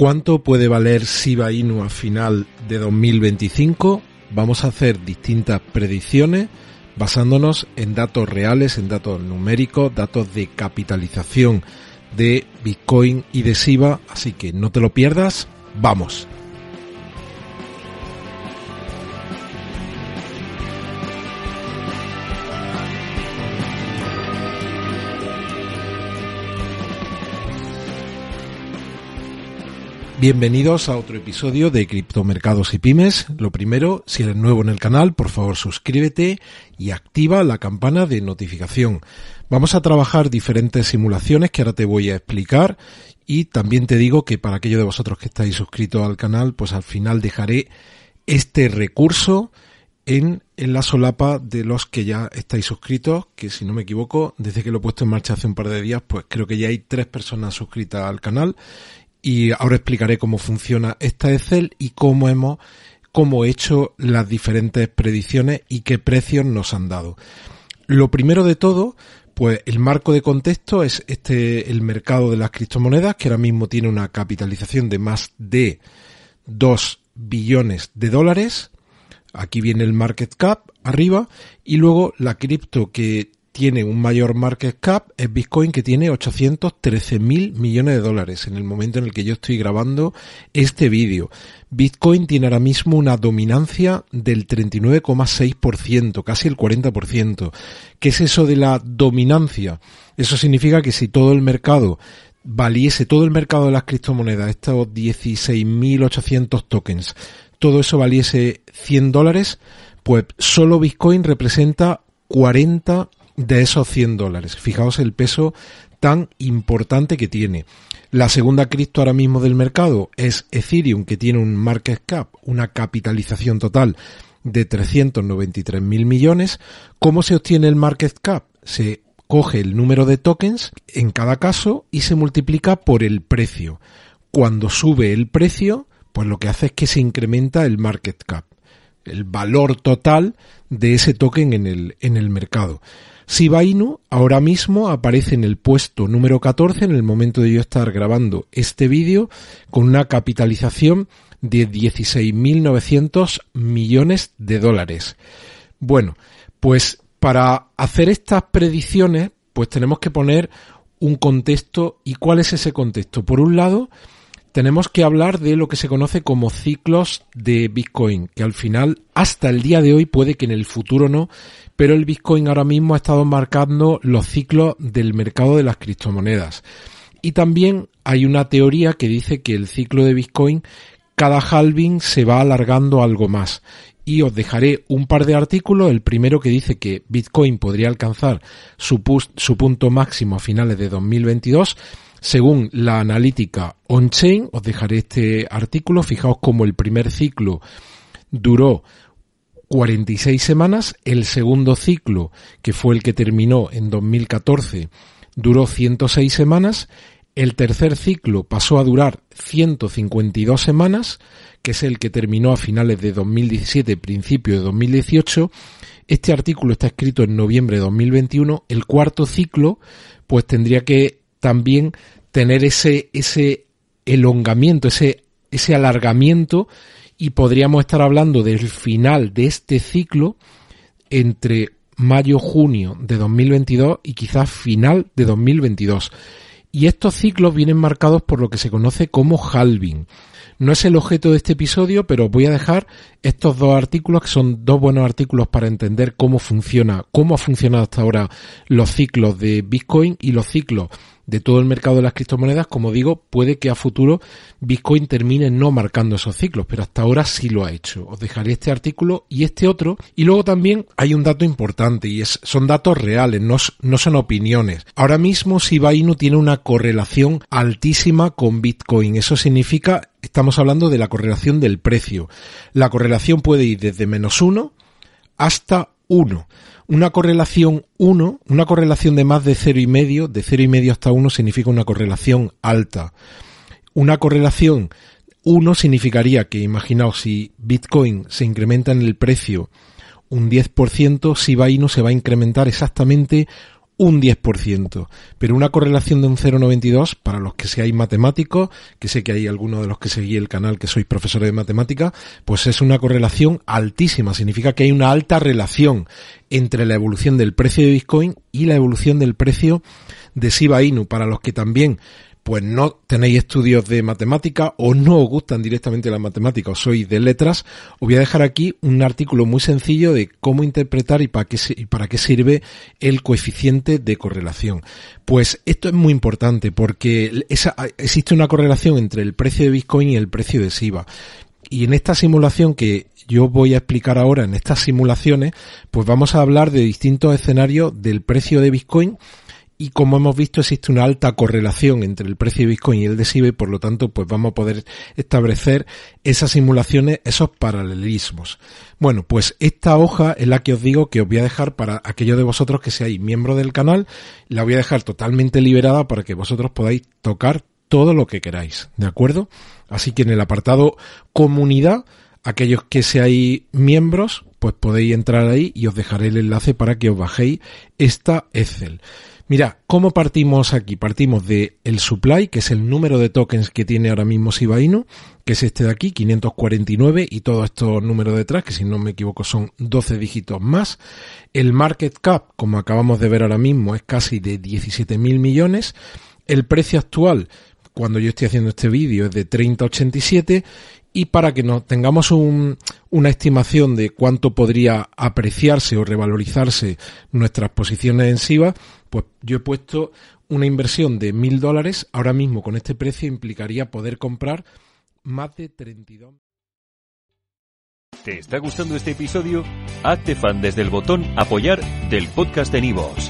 ¿Cuánto puede valer Shiba Inu a final de 2025? Vamos a hacer distintas predicciones basándonos en datos reales, en datos numéricos, datos de capitalización de Bitcoin y de Shiba, así que no te lo pierdas, vamos. Bienvenidos a otro episodio de Criptomercados y Pymes. Lo primero, si eres nuevo en el canal, por favor suscríbete y activa la campana de notificación. Vamos a trabajar diferentes simulaciones que ahora te voy a explicar y también te digo que para aquellos de vosotros que estáis suscritos al canal, pues al final dejaré este recurso en, en, la solapa de los que ya estáis suscritos, que si no me equivoco, desde que lo he puesto en marcha hace un par de días, pues creo que ya hay tres personas suscritas al canal y ahora explicaré cómo funciona esta Excel y cómo hemos cómo he hecho las diferentes predicciones y qué precios nos han dado. Lo primero de todo, pues el marco de contexto es este el mercado de las criptomonedas que ahora mismo tiene una capitalización de más de 2 billones de dólares. Aquí viene el market cap arriba y luego la cripto que tiene un mayor market cap es Bitcoin que tiene 813 mil millones de dólares en el momento en el que yo estoy grabando este vídeo. Bitcoin tiene ahora mismo una dominancia del 39,6%, casi el 40%. ¿Qué es eso de la dominancia? Eso significa que si todo el mercado valiese, todo el mercado de las criptomonedas, estos 16.800 tokens, todo eso valiese 100 dólares, pues solo Bitcoin representa 40 de esos 100 dólares. Fijaos el peso tan importante que tiene. La segunda cripto ahora mismo del mercado es Ethereum, que tiene un market cap, una capitalización total de 393 mil millones. ¿Cómo se obtiene el market cap? Se coge el número de tokens en cada caso y se multiplica por el precio. Cuando sube el precio, pues lo que hace es que se incrementa el market cap, el valor total de ese token en el, en el mercado. Shiba Inu ahora mismo aparece en el puesto número 14 en el momento de yo estar grabando este vídeo con una capitalización de 16.900 millones de dólares. Bueno, pues para hacer estas predicciones pues tenemos que poner un contexto y cuál es ese contexto. Por un lado, tenemos que hablar de lo que se conoce como ciclos de Bitcoin, que al final, hasta el día de hoy, puede que en el futuro no, pero el Bitcoin ahora mismo ha estado marcando los ciclos del mercado de las criptomonedas. Y también hay una teoría que dice que el ciclo de Bitcoin, cada halving se va alargando algo más. Y os dejaré un par de artículos. El primero que dice que Bitcoin podría alcanzar su, punto máximo a finales de 2022 según la analítica on-chain, os dejaré este artículo, fijaos como el primer ciclo duró 46 semanas, el segundo ciclo, que fue el que terminó en 2014, duró 106 semanas, el tercer ciclo pasó a durar 152 semanas, que es el que terminó a finales de 2017, principio de 2018. Este artículo está escrito en noviembre de 2021. El cuarto ciclo, pues tendría que también tener ese, ese elongamiento, ese, ese alargamiento y podríamos estar hablando del final de este ciclo entre mayo-junio de 2022 y quizás final de 2022. Y estos ciclos vienen marcados por lo que se conoce como halving. No es el objeto de este episodio, pero voy a dejar estos dos artículos que son dos buenos artículos para entender cómo funciona, cómo ha funcionado hasta ahora los ciclos de Bitcoin y los ciclos de todo el mercado de las criptomonedas, como digo, puede que a futuro Bitcoin termine no marcando esos ciclos, pero hasta ahora sí lo ha hecho. Os dejaré este artículo y este otro. Y luego también hay un dato importante y es, son datos reales, no, no son opiniones. Ahora mismo Shiba Inu tiene una correlación altísima con Bitcoin. Eso significa estamos hablando de la correlación del precio. La correlación puede ir desde menos 1 hasta 1. Una correlación 1, una correlación de más de 0,5, de 0,5 hasta 1 significa una correlación alta. Una correlación 1 significaría que, imaginaos, si Bitcoin se incrementa en el precio un 10%, si Inu se va a incrementar exactamente un 10%, pero una correlación de un 0,92 para los que seáis matemáticos, que sé que hay algunos de los que seguís el canal que sois profesores de matemática, pues es una correlación altísima, significa que hay una alta relación entre la evolución del precio de Bitcoin y la evolución del precio de Shiba Inu, para los que también pues no tenéis estudios de matemática o no os gustan directamente las matemáticas o sois de letras, os voy a dejar aquí un artículo muy sencillo de cómo interpretar y para qué, para qué sirve el coeficiente de correlación. Pues esto es muy importante porque existe una correlación entre el precio de Bitcoin y el precio de SIVA. Y en esta simulación que yo voy a explicar ahora, en estas simulaciones, pues vamos a hablar de distintos escenarios del precio de Bitcoin y como hemos visto existe una alta correlación entre el precio de Bitcoin y el de SIBA y por lo tanto pues vamos a poder establecer esas simulaciones, esos paralelismos. Bueno, pues esta hoja es la que os digo que os voy a dejar para aquellos de vosotros que seáis miembros del canal, la voy a dejar totalmente liberada para que vosotros podáis tocar todo lo que queráis, ¿de acuerdo? Así que en el apartado comunidad, aquellos que seáis miembros, pues podéis entrar ahí y os dejaré el enlace para que os bajéis esta Excel. Mira, ¿cómo partimos aquí? Partimos de el supply, que es el número de tokens que tiene ahora mismo Shiba que es este de aquí, 549, y todos estos números detrás, que si no me equivoco son 12 dígitos más. El market cap, como acabamos de ver ahora mismo, es casi de 17.000 millones. El precio actual, cuando yo estoy haciendo este vídeo, es de 30.87 y para que nos tengamos una estimación de cuánto podría apreciarse o revalorizarse nuestras posiciones en SIVA, pues yo he puesto una inversión de mil dólares. Ahora mismo con este precio implicaría poder comprar más de 32. ¿Te está gustando este episodio? Hazte fan desde el botón apoyar del podcast de Nivos.